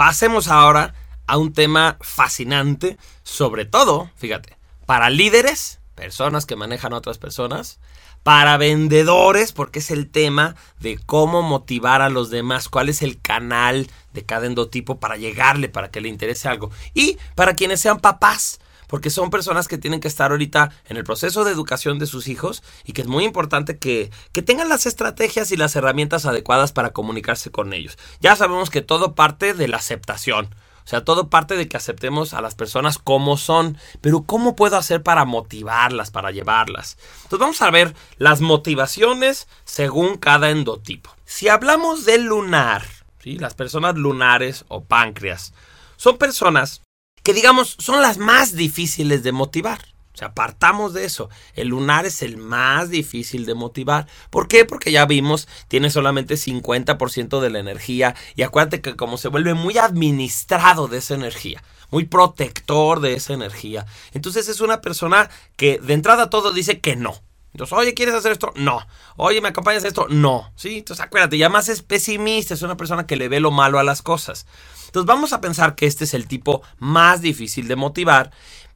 Pasemos ahora a un tema fascinante, sobre todo, fíjate, para líderes, personas que manejan a otras personas, para vendedores, porque es el tema de cómo motivar a los demás, cuál es el canal de cada endotipo para llegarle, para que le interese algo. Y para quienes sean papás, porque son personas que tienen que estar ahorita en el proceso de educación de sus hijos y que es muy importante que, que tengan las estrategias y las herramientas adecuadas para comunicarse con ellos. Ya sabemos que todo parte de la aceptación. O sea, todo parte de que aceptemos a las personas como son. Pero ¿cómo puedo hacer para motivarlas, para llevarlas? Entonces vamos a ver las motivaciones según cada endotipo. Si hablamos del lunar, ¿sí? las personas lunares o páncreas, son personas que digamos son las más difíciles de motivar. O sea, apartamos de eso. El lunar es el más difícil de motivar. ¿Por qué? Porque ya vimos, tiene solamente 50% de la energía. Y acuérdate que como se vuelve muy administrado de esa energía, muy protector de esa energía. Entonces es una persona que de entrada todo dice que no. Entonces, oye, ¿quieres hacer esto? No. Oye, ¿me acompañas a esto? No. ¿Sí? Entonces, acuérdate, ya más es pesimista, es una persona que le ve lo malo a las cosas. Entonces, vamos a pensar que este es el tipo más difícil de motivar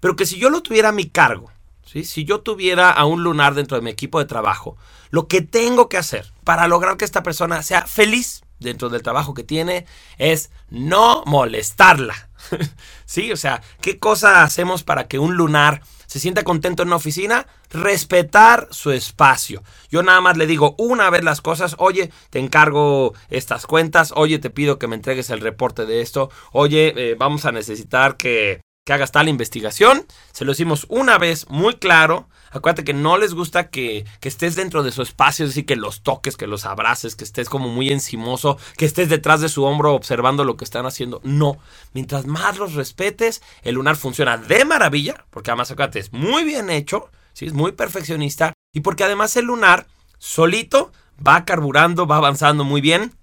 pero que si yo lo tuviera a mi cargo, ¿sí? si yo tuviera a un lunar dentro de mi equipo de trabajo, lo que tengo que hacer para lograr que esta persona sea feliz dentro del trabajo que tiene es no molestarla. ¿Sí? O sea, ¿qué cosa hacemos para que un lunar se sienta contento en una oficina? Respetar su espacio. Yo nada más le digo una vez las cosas, oye, te encargo estas cuentas, oye, te pido que me entregues el reporte de esto, oye, eh, vamos a necesitar que que hagas tal investigación. Se lo hicimos una vez muy claro. Acuérdate que no les gusta que, que, estés dentro de su espacio, es decir, que los toques, que los abraces, que estés como muy encimoso, que estés detrás de su hombro observando lo que están haciendo. No. Mientras más los respetes, el lunar funciona de maravilla, porque además, acuérdate, es muy bien hecho, ¿sí? es muy perfeccionista, y porque además el lunar solito va carburando, va avanzando muy bien.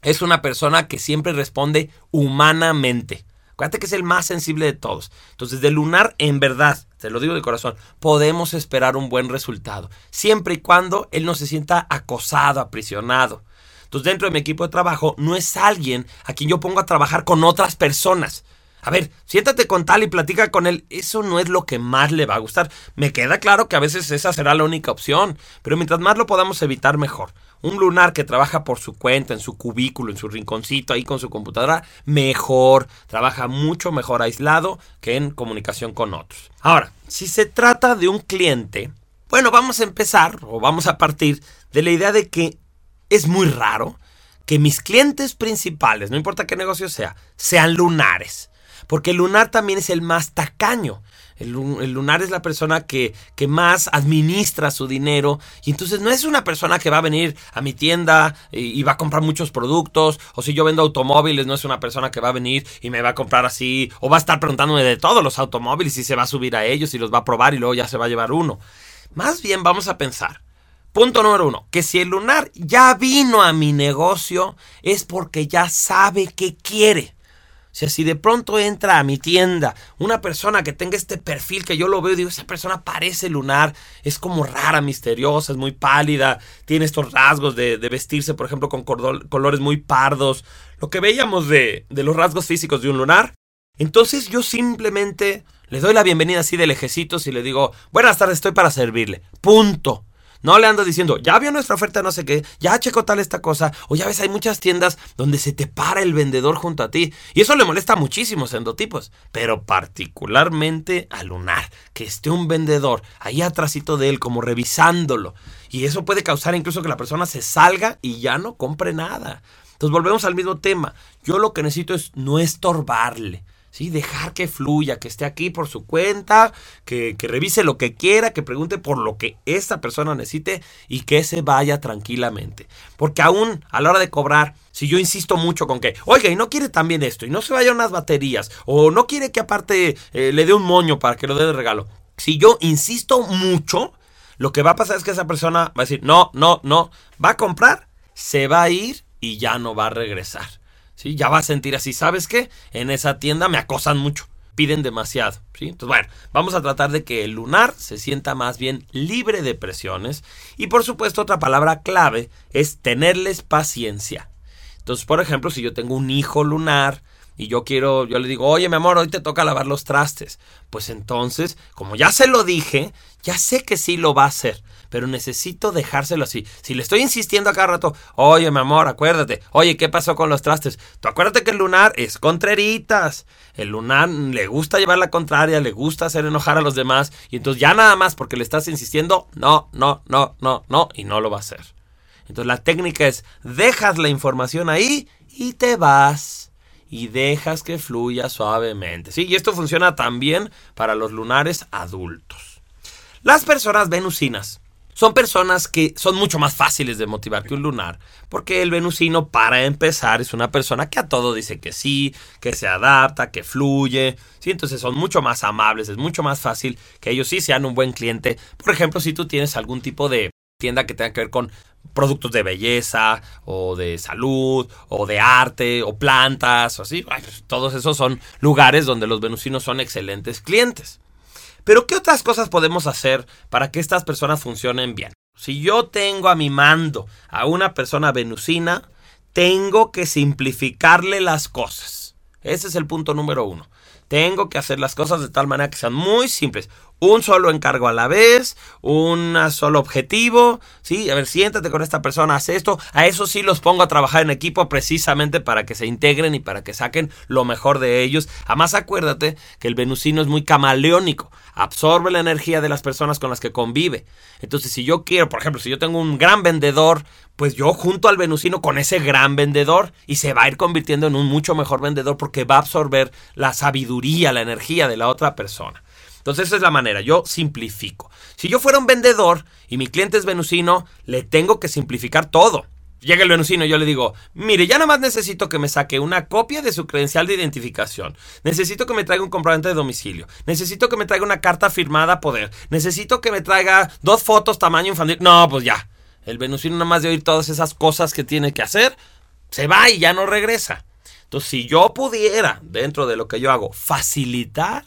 Es una persona que siempre responde humanamente. Acuérdate que es el más sensible de todos. Entonces, de lunar, en verdad, te lo digo de corazón, podemos esperar un buen resultado. Siempre y cuando él no se sienta acosado, aprisionado. Entonces, dentro de mi equipo de trabajo, no es alguien a quien yo pongo a trabajar con otras personas. A ver, siéntate con tal y platica con él. Eso no es lo que más le va a gustar. Me queda claro que a veces esa será la única opción, pero mientras más lo podamos evitar, mejor. Un lunar que trabaja por su cuenta, en su cubículo, en su rinconcito, ahí con su computadora, mejor. Trabaja mucho mejor aislado que en comunicación con otros. Ahora, si se trata de un cliente, bueno, vamos a empezar o vamos a partir de la idea de que es muy raro que mis clientes principales, no importa qué negocio sea, sean lunares. Porque el lunar también es el más tacaño. El, lunar es la persona que, que, más administra su dinero. Y entonces no es una persona que va a venir a mi tienda y, va a comprar muchos productos. O si yo vendo automóviles, no es una persona que va a venir y me va a comprar así. O va a estar preguntándome de todos los automóviles y se va a subir a ellos y los va a probar y luego ya se va a llevar uno. Más bien vamos a pensar. Punto número uno, que si el lunar ya vino a mi negocio es porque ya sabe qué quiere. Sea, si de pronto entra a mi tienda una persona que tenga este perfil que yo lo veo y digo, esa persona parece lunar, es como rara, misteriosa, es muy pálida, tiene estos rasgos de, vestirse, por ejemplo, con colores muy pardos, lo que veíamos de, de los rasgos físicos de un lunar. Entonces yo simplemente le doy la bienvenida así de lejecitos y le digo, buenas tardes, estoy para servirle. Punto. No le ando diciendo, ya vio nuestra oferta, no sé qué, ya checo tal esta cosa, o ya ves, hay muchas tiendas donde se te para el vendedor junto a ti. Y eso le molesta a muchísimos endotipos, pero particularmente a Lunar, que esté un vendedor ahí atrásito de él, como revisándolo. Y eso puede causar incluso que la persona se salga y ya no compre nada. Entonces volvemos al mismo tema. Yo lo que necesito es no estorbarle. ¿Sí? Dejar que fluya, que esté aquí por su cuenta, que, que, revise lo que quiera, que pregunte por lo que esta persona necesite y que se vaya tranquilamente. Porque aún a la hora de cobrar, si yo insisto mucho con que, oiga, y no quiere también esto, y no se vayan unas baterías, o no quiere que aparte eh, le dé un moño para que lo dé de regalo. Si yo insisto mucho, lo que va a pasar es que esa persona va a decir, no, no, no, va a comprar, se va a ir y ya no va a regresar. Ya va a sentir así, ¿sabes qué? En esa tienda me acosan mucho, piden demasiado, ¿sí? Entonces, bueno, vamos a tratar de que el lunar se sienta más bien libre de presiones y por supuesto otra palabra clave es tenerles paciencia. Entonces, por ejemplo, si yo tengo un hijo lunar, y yo quiero, yo le digo, oye mi amor, hoy te toca lavar los trastes. Pues entonces, como ya se lo dije, ya sé que sí lo va a hacer, pero necesito dejárselo así. Si le estoy insistiendo a cada rato, oye mi amor, acuérdate, oye, ¿qué pasó con los trastes? Tú acuérdate que el lunar es contreritas. El lunar le gusta llevar la contraria, le gusta hacer enojar a los demás, y entonces ya nada más porque le estás insistiendo, no, no, no, no, no, y no lo va a hacer. Entonces la técnica es, dejas la información ahí y te vas y dejas que fluya suavemente. ¿sí? Y esto funciona también para los lunares adultos. Las personas venusinas son personas que son mucho más fáciles de motivar que un lunar, porque el venusino, para empezar, es una persona que a todo dice que sí, que se adapta, que fluye, ¿sí? entonces son mucho más amables, es mucho más fácil que ellos sí sean un buen cliente. Por ejemplo, si tú tienes algún tipo de tienda que tenga que ver con productos de belleza o de salud o de arte o plantas o así. Pues, todos esos son lugares donde los venusinos son excelentes clientes. Pero ¿qué otras cosas podemos hacer para que estas personas funcionen bien? Si yo tengo a mi mando a una persona venusina, tengo que simplificarle las cosas. Ese es el punto número uno. Tengo que hacer las cosas de tal manera que sean muy simples un solo encargo a la vez, un solo objetivo, ¿sí? A ver, siéntate con esta persona, haz esto. A eso sí los pongo a trabajar en equipo precisamente para que se integren y para que saquen lo mejor de ellos. Además, acuérdate que el venusino es muy camaleónico, absorbe la energía de las personas con las que convive. Entonces, si yo quiero, por ejemplo, si yo tengo un gran vendedor, pues yo junto al venusino con ese gran vendedor y se va a ir convirtiendo en un mucho mejor vendedor porque va a absorber la sabiduría, la energía de la otra persona. Entonces esa es la manera, yo simplifico. Si yo fuera un vendedor y mi cliente es venusino, le tengo que simplificar todo. Llega el venusino y yo le digo, mire, ya nada más necesito que me saque una copia de su credencial de identificación. Necesito que me traiga un comprobante de domicilio. Necesito que me traiga una carta firmada a poder. Necesito que me traiga dos fotos tamaño infantil. No, pues ya. El venusino nada más de oír todas esas cosas que tiene que hacer, se va y ya no regresa. Entonces, si yo pudiera, dentro de lo que yo hago, facilitar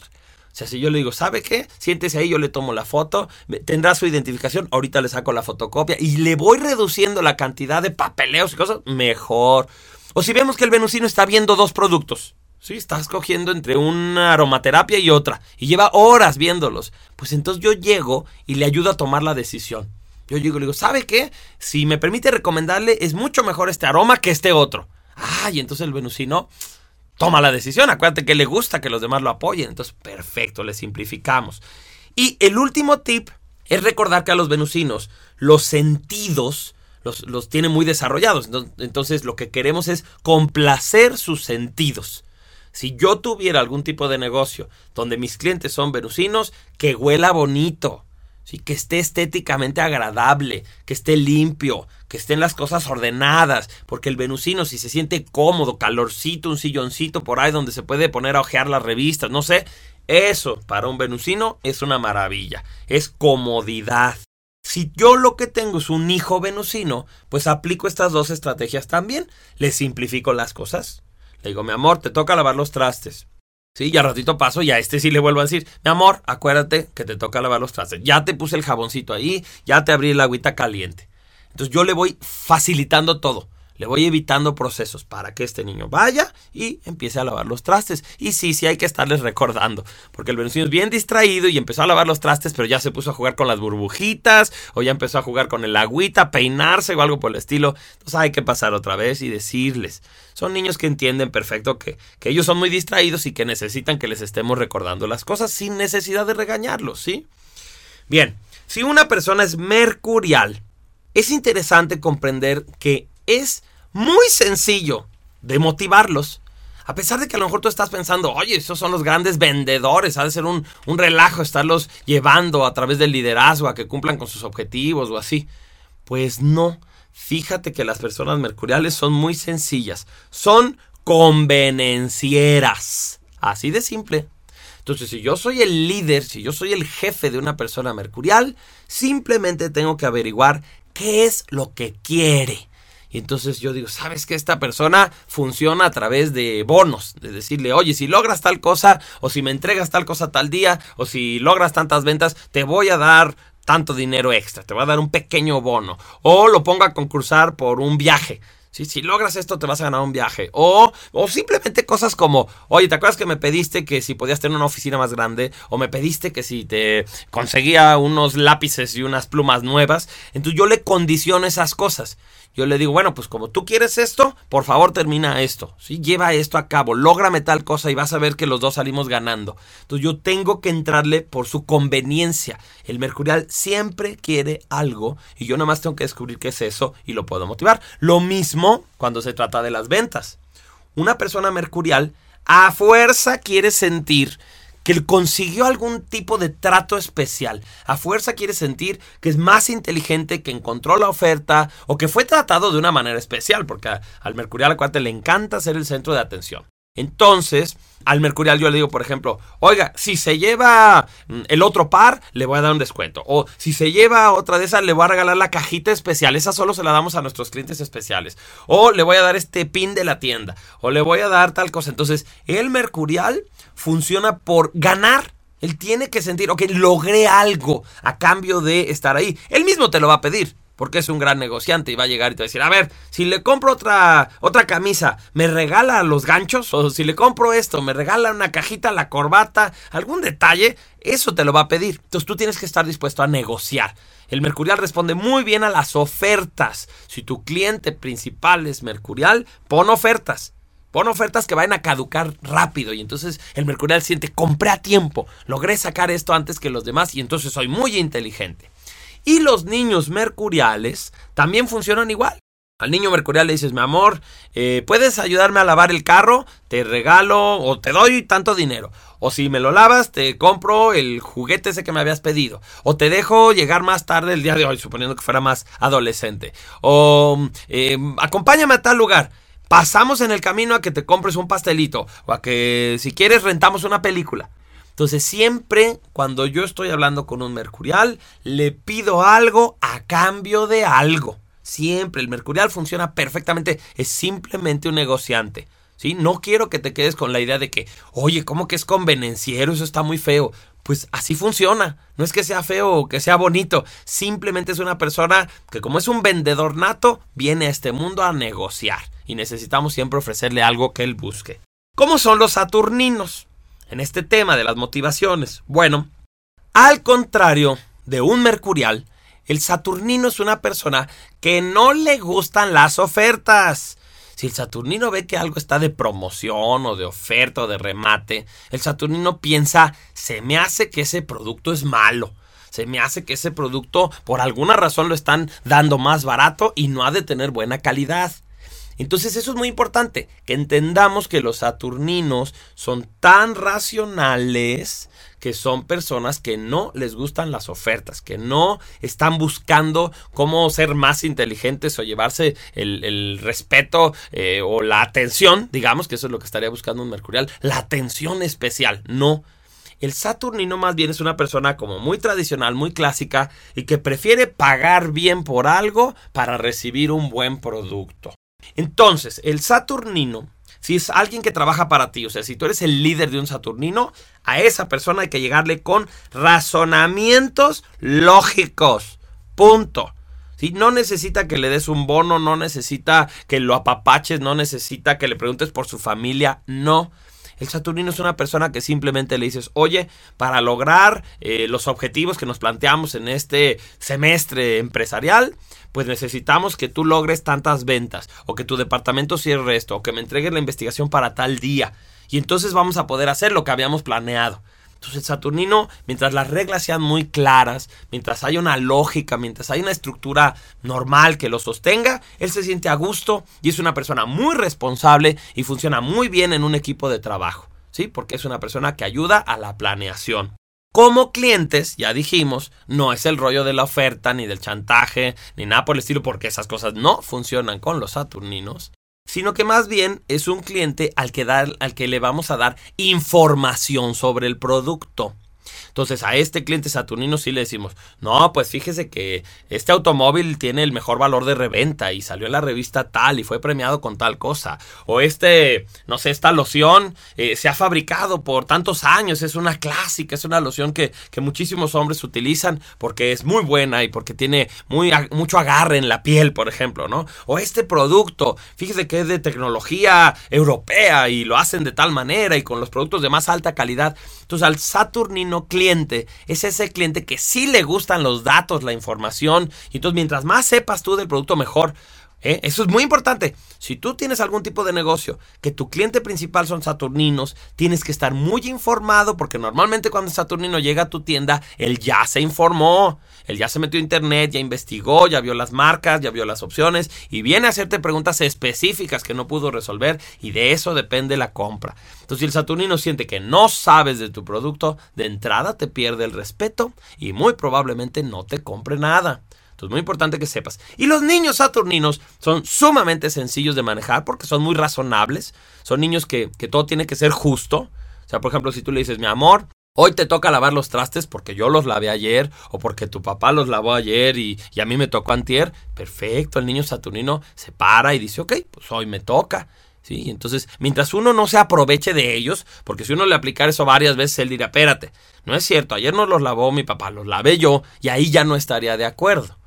o sea, si yo le digo, ¿sabe qué? Siéntese ahí, yo le tomo la foto, tendrá su identificación, ahorita le saco la fotocopia y le voy reduciendo la cantidad de papeleos y cosas, mejor. O si vemos que el venusino está viendo dos productos, ¿sí? Está escogiendo entre una aromaterapia y otra y lleva horas viéndolos, pues entonces yo llego y le ayudo a tomar la decisión. Yo llego y le digo, ¿sabe qué? Si me permite recomendarle, es mucho mejor este aroma que este otro. Ah, y entonces el venusino toma la decisión. Acuérdate que le gusta que los demás lo apoyen. Entonces, perfecto, le simplificamos. Y el último tip es recordar que a los venusinos los sentidos los, los tienen muy desarrollados. Entonces, lo que queremos es complacer sus sentidos. Si yo tuviera algún tipo de negocio donde mis clientes son venusinos, que huela bonito, ¿sí? que esté estéticamente agradable, que esté limpio, que estén las cosas ordenadas, porque el venusino si se siente cómodo, calorcito, un silloncito por ahí donde se puede poner a ojear las revistas, no sé, eso para un venusino es una maravilla, es comodidad. Si yo lo que tengo es un hijo venusino, pues aplico estas dos estrategias también. Le simplifico las cosas. Le digo, mi amor, te toca lavar los trastes. Sí, ya ratito paso y a este sí le vuelvo a decir, mi amor, acuérdate que te toca lavar los trastes. Ya te puse el jaboncito ahí, ya te abrí el agüita caliente. Entonces yo le voy facilitando todo. Le voy evitando procesos para que este niño vaya y empiece a lavar los trastes. Y sí, sí hay que estarles recordando, porque el venusino es bien distraído y empezó a lavar los trastes, pero ya se puso a jugar con las burbujitas o ya empezó a jugar con el agüita, peinarse o algo por el estilo. Entonces hay que pasar otra vez y decirles. Son niños que entienden perfecto que, que ellos son muy distraídos y que necesitan que les estemos recordando las cosas sin necesidad de regañarlos, ¿sí? Bien, si una persona es mercurial, es interesante comprender que es muy sencillo de motivarlos. A pesar de que a lo mejor tú estás pensando, oye, esos son los grandes vendedores, ha de ser un, un, relajo estarlos llevando a través del liderazgo a que cumplan con sus objetivos o así. Pues no, fíjate que las personas mercuriales son muy sencillas, son convenencieras, así de simple. Entonces, si yo soy el líder, si yo soy el jefe de una persona mercurial, simplemente tengo que averiguar qué es lo que quiere y entonces yo digo, ¿sabes que esta persona funciona a través de bonos? De decirle, oye, si logras tal cosa, o si me entregas tal cosa tal día, o si logras tantas ventas, te voy a dar tanto dinero extra, te voy a dar un pequeño bono. O lo ponga a concursar por un viaje. Si logras esto te vas a ganar un viaje. O, o simplemente cosas como, oye, ¿te acuerdas que me pediste que si podías tener una oficina más grande? O me pediste que si te conseguía unos lápices y unas plumas nuevas. Entonces yo le condiciono esas cosas. Yo le digo, bueno, pues como tú quieres esto, por favor termina esto. ¿sí? Lleva esto a cabo, lógrame tal cosa y vas a ver que los dos salimos ganando. Entonces yo tengo que entrarle por su conveniencia. El mercurial siempre quiere algo y yo nomás tengo que descubrir qué es eso y lo puedo motivar. Lo mismo cuando se trata de las ventas. Una persona mercurial a fuerza quiere sentir que consiguió algún tipo de trato especial. A fuerza quiere sentir que es más inteligente, que encontró la oferta o que fue tratado de una manera especial, porque al Mercurial acuérdate le encanta ser el centro de atención. Entonces, al Mercurial yo le digo, por ejemplo, oiga, si se lleva mm, el otro par, le voy a dar un descuento. O si se lleva otra de esas, le voy a regalar la cajita especial. Esa solo se la damos a nuestros clientes especiales. O le voy a dar este pin de la tienda. O le voy a dar tal cosa. Entonces, el Mercurial funciona por ganar. Él tiene que sentir, ok, logré algo a cambio de estar ahí. Él mismo te lo va a pedir porque es un gran negociante y va a llegar y te va a decir, a ver, si le compro otra, otra camisa, ¿me regala los ganchos? O si le compro esto, ¿me regala una cajita, la corbata, algún detalle? Eso te lo va a pedir. Entonces tú tienes que estar dispuesto a negociar. El Mercurial responde muy bien a las ofertas. Si tu cliente principal es Mercurial, pon ofertas. Pon ofertas que vayan a caducar rápido y entonces el Mercurial siente, compré a tiempo, logré sacar esto antes que los demás y entonces soy muy inteligente. Y los niños mercuriales también funcionan igual. Al niño mercurial le dices, mi amor, eh, ¿puedes ayudarme a lavar el carro? Te regalo o te doy tanto dinero. O si me lo lavas, te compro el juguete ese que me habías pedido. O te dejo llegar más tarde el día de hoy, suponiendo que fuera más adolescente. O eh, acompáñame a tal lugar. Pasamos en el camino a que te compres un pastelito. O a que si quieres rentamos una película. Entonces siempre cuando yo estoy hablando con un mercurial, le pido algo a cambio de algo. Siempre el mercurial funciona perfectamente, es simplemente un negociante. ¿sí? No quiero que te quedes con la idea de que, oye, ¿cómo que es convenenciero? Eso está muy feo. Pues así funciona. No es que sea feo o que sea bonito. Simplemente es una persona que como es un vendedor nato, viene a este mundo a negociar. Y necesitamos siempre ofrecerle algo que él busque. ¿Cómo son los saturninos? en este tema de las motivaciones? Bueno, al contrario de un mercurial, el saturnino es una persona que no le gustan las ofertas. Si el saturnino ve que algo está de promoción o de oferta o de remate, el saturnino piensa, se me hace que ese producto es malo. Se me hace que ese producto por alguna razón lo están dando más barato y no ha de tener buena calidad. Entonces eso es muy importante, que entendamos que los saturninos son tan racionales que son personas que no les gustan las ofertas, que no están buscando cómo ser más inteligentes o llevarse el, respeto eh, o la atención, digamos que eso es lo que estaría buscando un mercurial, la atención especial, no. El Saturnino más bien es una persona como muy tradicional, muy clásica y que prefiere pagar bien por algo para recibir un buen producto. Entonces, el Saturnino, si es alguien que trabaja para ti, o sea, si tú eres el líder de un Saturnino, a esa persona hay que llegarle con razonamientos lógicos. Punto. Si No necesita que le des un bono, no necesita que lo apapaches, no necesita que le preguntes por su familia, no. El Saturnino es una persona que simplemente le dices, oye, para lograr eh, los objetivos que nos planteamos en este semestre empresarial, pues necesitamos que tú logres tantas ventas, o que tu departamento cierre esto, o que me entregues la investigación para tal día. Y entonces vamos a poder hacer lo que habíamos planeado. Entonces el Saturnino, mientras las reglas sean muy claras, mientras haya una lógica, mientras haya una estructura normal que lo sostenga, él se siente a gusto y es una persona muy responsable y funciona muy bien en un equipo de trabajo, ¿sí? Porque es una persona que ayuda a la planeación. Como clientes, ya dijimos, no es el rollo de la oferta, ni del chantaje, ni nada por el estilo, porque esas cosas no funcionan con los saturninos, sino que más bien es un cliente al que, al que le vamos a dar información sobre el producto. Entonces a este cliente saturnino sí le decimos, no, pues fíjese que este automóvil tiene el mejor valor de reventa y salió en la revista tal y fue premiado con tal cosa. O este, no sé, esta loción eh, se ha fabricado por tantos años, es una clásica, es una loción que, que muchísimos hombres utilizan porque es muy buena y porque tiene muy, mucho agarre en la piel, por ejemplo, ¿no? O este producto, fíjese que es de tecnología europea y lo hacen de tal manera y con los productos de más alta calidad. Entonces al saturnino cliente es ese cliente que sí le gustan los datos, la información. Y entonces mientras más sepas tú del producto, mejor. ¿Eh? Eso es muy importante. Si tú tienes algún tipo de negocio que tu cliente principal son saturninos, tienes que estar muy informado porque normalmente cuando el saturnino llega a tu tienda, él ya se informó, él ya se metió a internet, ya investigó, ya vio las marcas, ya vio las opciones y viene a hacerte preguntas específicas que no pudo resolver y de eso depende la compra. Entonces, si el saturnino siente que no sabes de tu producto, de entrada te pierde el respeto y muy probablemente no te compre nada. Es muy importante que sepas. Y los niños saturninos son sumamente sencillos de manejar porque son muy razonables. Son niños que, todo tiene que ser justo. O sea, por ejemplo, si tú le dices, mi amor, Hoy te toca lavar los trastes porque yo los lavé ayer o porque tu papá los lavó ayer y, y, a mí me tocó antier. Perfecto, el niño saturnino se para y dice, ok, pues hoy me toca. ¿Sí? Entonces, mientras uno no se aproveche de ellos, porque si uno le aplicara eso varias veces, él dirá, espérate, no es cierto, ayer no los lavó mi papá, los lavé yo y ahí ya no estaría de acuerdo.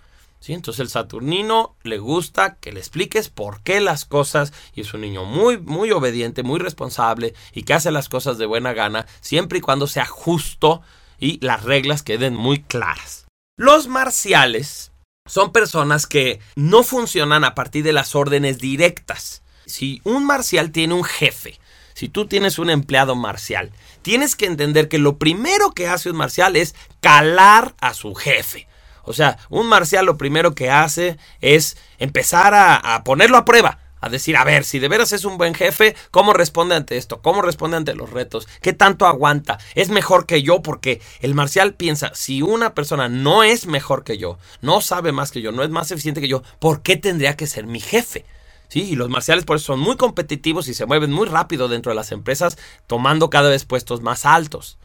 Entonces el Saturnino le gusta que le expliques por qué las cosas y es un niño muy, muy obediente, muy responsable y que hace las cosas de buena gana siempre y cuando sea justo y las reglas queden muy claras. Los marciales son personas que no funcionan a partir de las órdenes directas. Si un marcial tiene un jefe, si tú tienes un empleado marcial, tienes que entender que lo primero que hace un marcial es calar a su jefe. O sea, un marcial lo primero que hace es empezar a, ponerlo a prueba a decir, a ver, si de veras es un buen jefe, ¿cómo responde ante esto? ¿Cómo responde ante los retos? ¿Qué tanto aguanta? ¿Es mejor que yo? Porque el marcial piensa, si una persona no es mejor que yo, no sabe más que yo, no es más eficiente que yo, ¿por qué tendría que ser mi jefe? Sí, y los marciales por eso son muy competitivos y se mueven muy rápido dentro de las empresas, tomando cada vez puestos más altos.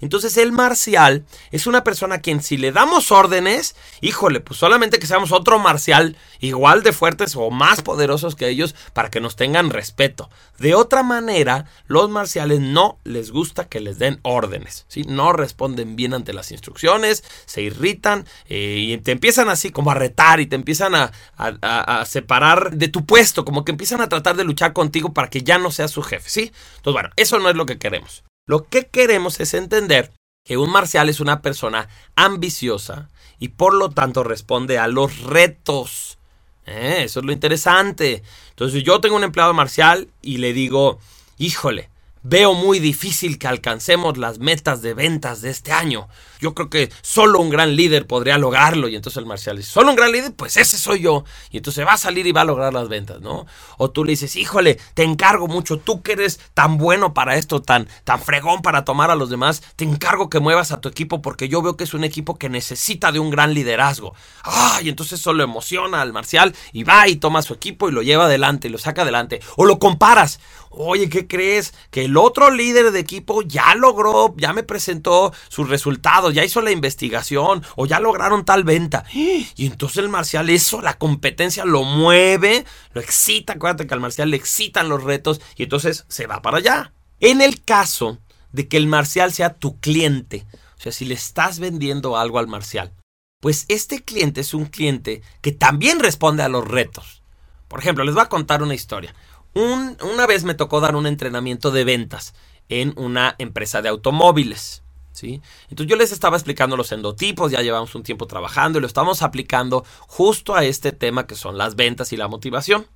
Entonces el marcial es una persona a quien si le damos órdenes, híjole, pues solamente que seamos otro marcial igual de fuertes o más poderosos que ellos para que nos tengan respeto. De otra manera, los marciales no les gusta que les den órdenes, ¿sí? No responden bien ante las instrucciones, se irritan eh, y te empiezan así como a retar y te empiezan a, a, separar de tu puesto, como que empiezan a tratar de luchar contigo para que ya no seas su jefe, ¿sí? Entonces, bueno, eso no es lo que queremos. Lo que queremos es entender que un marcial es una persona ambiciosa y por lo tanto responde a los retos. Eh, eso es lo interesante. Entonces yo tengo un empleado marcial y le digo, híjole, Veo muy difícil que alcancemos las metas de ventas de este año. Yo creo que solo un gran líder podría lograrlo. Y entonces el Marcial dice, ¿solo un gran líder? Pues ese soy yo. Y entonces va a salir y va a lograr las ventas, ¿no? O tú le dices, híjole, te encargo mucho, tú que eres tan bueno para esto, tan, tan fregón para tomar a los demás, te encargo que muevas a tu equipo porque yo veo que es un equipo que necesita de un gran liderazgo. ¡Ah! Y entonces eso lo emociona al Marcial y va y toma su equipo y lo lleva adelante y lo saca adelante. O lo comparas. Oye, ¿qué crees? Que el otro líder de equipo ya logró, ya me presentó sus resultados, ya hizo la investigación o ya lograron tal venta. Y entonces el marcial, eso, la competencia lo mueve, lo excita. Acuérdate que al marcial le excitan los retos y entonces se va para allá. En el caso de que el marcial sea tu cliente, o sea, si le estás vendiendo algo al marcial, pues este cliente es un cliente que también responde a los retos. Por ejemplo, les voy a contar una historia una vez me tocó dar un entrenamiento de ventas en una empresa de automóviles. Entonces yo les estaba explicando los endotipos, ya llevamos un tiempo trabajando y lo estamos aplicando justo a este tema que son las ventas y la motivación.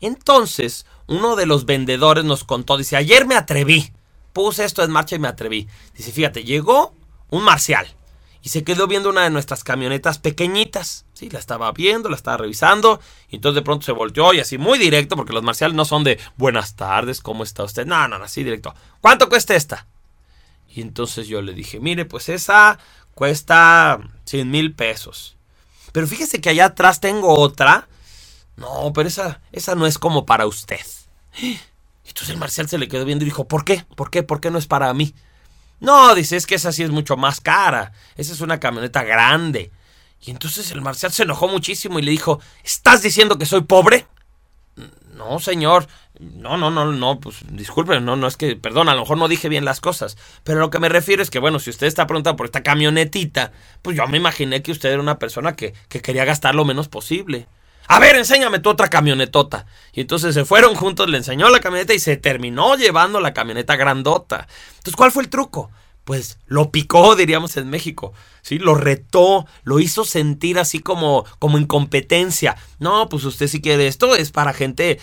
Entonces, uno de los vendedores nos contó, dice, ayer me atreví, puse esto en marcha y me atreví. Dice, fíjate, llegó un marcial y se quedó viendo una de nuestras camionetas pequeñitas. Sí, la estaba viendo, la estaba revisando y entonces de pronto se volteó y así muy directo, porque los marciales no son de buenas tardes, ¿cómo está usted? No, no, así directo. ¿Cuánto cuesta esta? Y entonces yo le dije, mire, pues esa cuesta 100 mil pesos. Pero fíjese que allá atrás tengo otra. No, pero esa, esa no es como para usted. Y entonces el marcial se le quedó viendo y dijo, ¿por qué? ¿Por qué? ¿Por qué no es para mí? No, dice, es que esa sí es mucho más cara. Esa es una camioneta grande. Y entonces el marcial se enojó muchísimo y le dijo, ¿estás diciendo que soy pobre? No, señor. No, no, no, no, pues disculpe, no, no es que, perdón, a lo mejor no dije bien las cosas. Pero lo que me refiero es que, bueno, si usted está preguntando por esta camionetita, pues yo me imaginé que usted era una persona que, que quería gastar lo menos posible. A ver, enséñame tu otra camionetota. Y entonces se fueron juntos, le enseñó la camioneta y se terminó llevando la camioneta grandota. Entonces, ¿cuál fue el truco? Pues lo picó, diríamos en México, ¿sí? Lo retó, lo hizo sentir así como, como incompetencia. No, pues usted si quiere esto es para gente,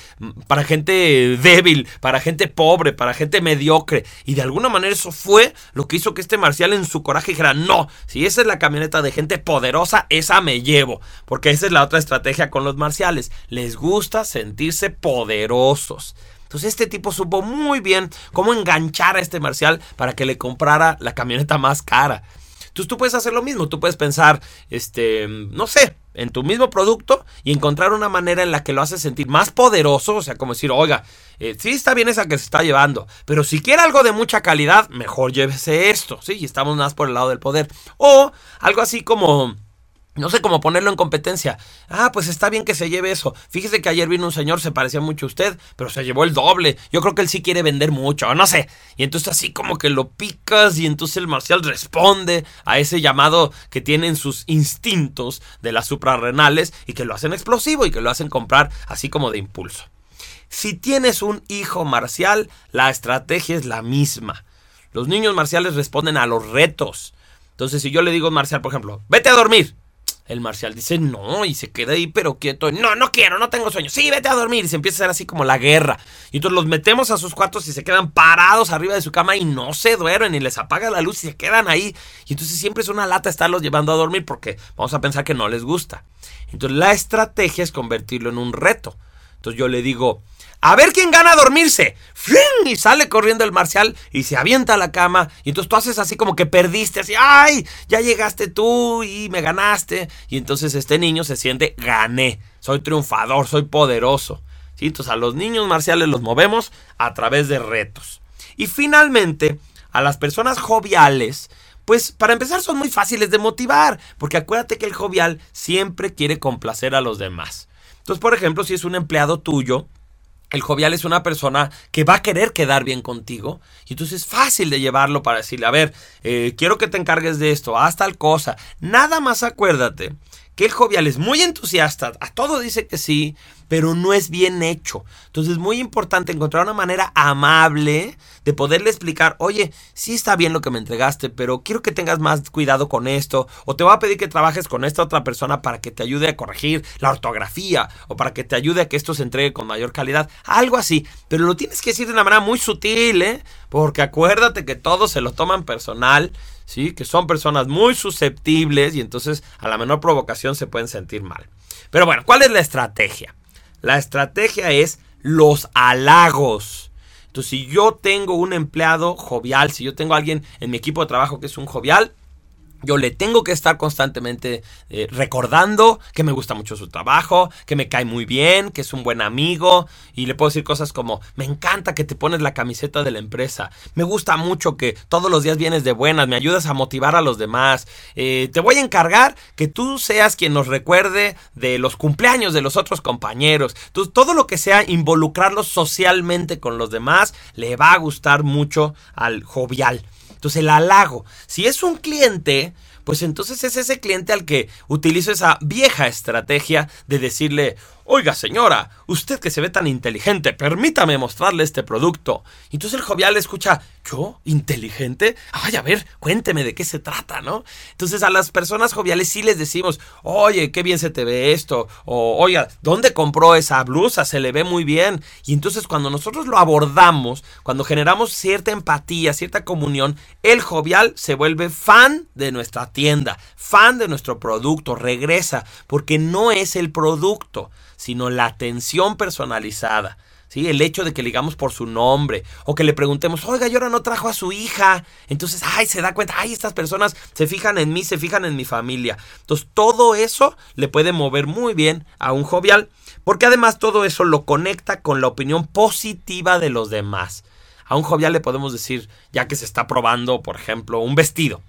para gente débil, para gente pobre, para gente mediocre. Y de alguna manera eso fue lo que hizo que este marcial en su coraje dijera, no, si esa es la camioneta de gente poderosa, esa me llevo. Porque esa es la otra estrategia con los marciales. Les gusta sentirse poderosos. Entonces este tipo supo muy bien cómo enganchar a este marcial para que le comprara la camioneta más cara. Entonces tú puedes hacer lo mismo, tú puedes pensar, este, no sé, en tu mismo producto y encontrar una manera en la que lo haces sentir más poderoso, o sea, como decir, oiga, eh, sí está bien esa que se está llevando, pero si quiere algo de mucha calidad, mejor llévese esto, sí, y estamos más por el lado del poder. O algo así como no sé cómo ponerlo en competencia. Ah, pues está bien que se lleve eso. Fíjese que ayer vino un señor, se parecía mucho a usted, pero se llevó el doble. Yo creo que él sí quiere vender mucho, no sé. Y entonces así como que lo picas y entonces el marcial responde a ese llamado que tienen sus instintos de las suprarrenales y que lo hacen explosivo y que lo hacen comprar así como de impulso. Si tienes un hijo marcial, la estrategia es la misma. Los niños marciales responden a los retos. Entonces, si yo le digo a Marcial, por ejemplo, vete a dormir, el marcial dice no y se queda ahí pero quieto. No, no quiero, no tengo sueño. Sí, vete a dormir. Y se empieza a hacer así como la guerra. Y entonces los metemos a sus cuartos y se quedan parados arriba de su cama y no se duermen y les apaga la luz y se quedan ahí. Y entonces siempre es una lata estarlos llevando a dormir porque vamos a pensar que no les gusta. Entonces la estrategia es convertirlo en un reto. Entonces yo le digo, a ver quién gana a dormirse. Y sale corriendo el marcial y se avienta a la cama. Y entonces tú haces así como que perdiste, así, ay, ya llegaste tú y me ganaste. Y entonces este niño se siente, gané, soy triunfador, soy poderoso. ¿Sí? Entonces a los niños marciales los movemos a través de retos. Y finalmente, a las personas joviales, pues para empezar son muy fáciles de motivar, porque acuérdate que el jovial siempre quiere complacer a los demás. Entonces, por ejemplo, si es un empleado tuyo, el jovial es una persona que va a querer quedar bien contigo y entonces es fácil de llevarlo para decirle, a ver, eh, quiero que te encargues de esto, haz tal cosa. Nada más acuérdate que el jovial es muy entusiasta, a todo dice que sí, pero no es bien hecho. Entonces es muy importante encontrar una manera amable de poderle explicar, oye, sí está bien lo que me entregaste, pero quiero que tengas más cuidado con esto, o te voy a pedir que trabajes con esta otra persona para que te ayude a corregir la ortografía, o para que te ayude a que esto se entregue con mayor calidad, algo así, pero lo tienes que decir de una manera muy sutil, ¿eh? Porque acuérdate que todos se lo toman personal, Que son personas muy susceptibles y entonces a la menor provocación se pueden sentir mal. Pero bueno, ¿cuál es la estrategia? La estrategia es los halagos. Entonces, si yo tengo un empleado jovial, si yo tengo a alguien en mi equipo de trabajo que es un jovial, yo le tengo que estar constantemente eh, recordando que me gusta mucho su trabajo, que me cae muy bien, que es un buen amigo. Y le puedo decir cosas como, me encanta que te pones la camiseta de la empresa. Me gusta mucho que todos los días vienes de buenas, me ayudas a motivar a los demás. Eh, te voy a encargar que tú seas quien nos recuerde de los cumpleaños de los otros compañeros. todo lo que sea involucrarlos socialmente con los demás le va a gustar mucho al jovial. Entonces el halago, si es un cliente, pues entonces es ese cliente al que utilizo esa vieja estrategia de decirle, Oiga, señora, usted que se ve tan inteligente, permítame mostrarle este producto. Entonces el jovial escucha, ¿yo? ¿Inteligente? Ay, a ver, cuénteme de qué se trata, ¿no? Entonces a las personas joviales sí les decimos, oye, qué bien se te ve esto. O, oiga, ¿dónde compró esa blusa? Se le ve muy bien. Y entonces cuando nosotros lo abordamos, cuando generamos cierta empatía, cierta comunión, el jovial se vuelve fan de nuestra tienda, fan de nuestro producto, regresa, porque no es el producto sino la atención personalizada. ¿Sí? El hecho de que le digamos por su nombre o que le preguntemos, oiga, y ahora no trajo a su hija. Entonces, ay, se da cuenta, ay, estas personas se fijan en mí, se fijan en mi familia. Entonces, todo eso le puede mover muy bien a un jovial, porque además todo eso lo conecta con la opinión positiva de los demás. A un jovial le podemos decir, ya que se está probando, por ejemplo, un vestido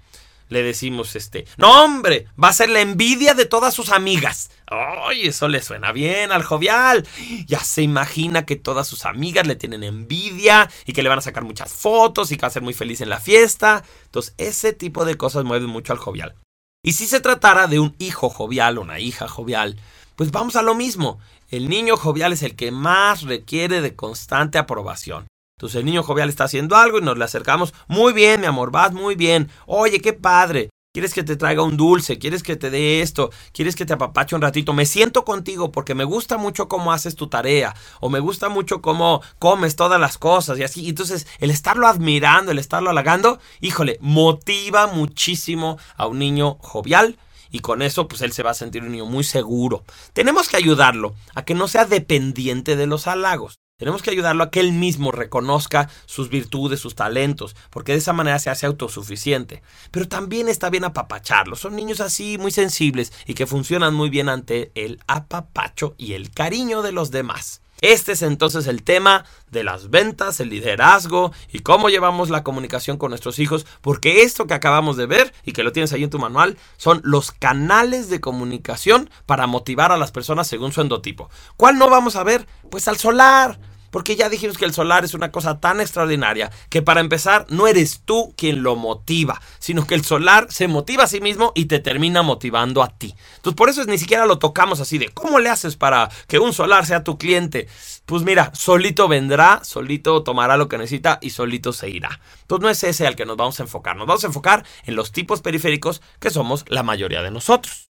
le decimos este, no hombre, va a ser la envidia de todas sus amigas. Ay, eso le suena bien al jovial. Ya se imagina que todas sus amigas le tienen envidia y que le van a sacar muchas fotos y que va a ser muy feliz en la fiesta. Entonces, ese tipo de cosas mueven mucho al jovial. Y si se tratara de un hijo jovial o una hija jovial, pues vamos a lo mismo. El niño jovial es el que más requiere de constante aprobación. Entonces el niño jovial está haciendo algo y nos le acercamos. Muy bien, mi amor, vas muy bien. Oye, qué padre. ¿Quieres que te traiga un dulce? ¿Quieres que te dé esto? ¿Quieres que te apapache un ratito? Me siento contigo porque me gusta mucho cómo haces tu tarea o me gusta mucho cómo comes todas las cosas y así. Entonces, el estarlo admirando, el estarlo halagando, híjole, motiva muchísimo a un niño jovial y con eso pues él se va a sentir un niño muy seguro. Tenemos que ayudarlo a que no sea dependiente de los halagos. Tenemos que ayudarlo a que él mismo reconozca sus virtudes, sus talentos, porque de esa manera se hace autosuficiente. Pero también está bien apapacharlo. Son niños así muy sensibles y que funcionan muy bien ante el apapacho y el cariño de los demás. Este es entonces el tema de las ventas, el liderazgo y cómo llevamos la comunicación con nuestros hijos, porque esto que acabamos de ver y que lo tienes ahí en tu manual son los canales de comunicación para motivar a las personas según su endotipo. ¿Cuál no vamos a ver? Pues al solar porque ya dijimos que el solar es una cosa tan extraordinaria que para empezar no eres tú quien lo motiva, sino que el solar se motiva a sí mismo y te termina motivando a ti. Entonces por eso ni siquiera lo tocamos así de ¿cómo le haces para que un solar sea tu cliente? Pues mira, solito vendrá, solito tomará lo que necesita y solito se irá. Entonces no es ese al que nos vamos a enfocar, nos vamos a enfocar en los tipos periféricos que somos la mayoría de nosotros.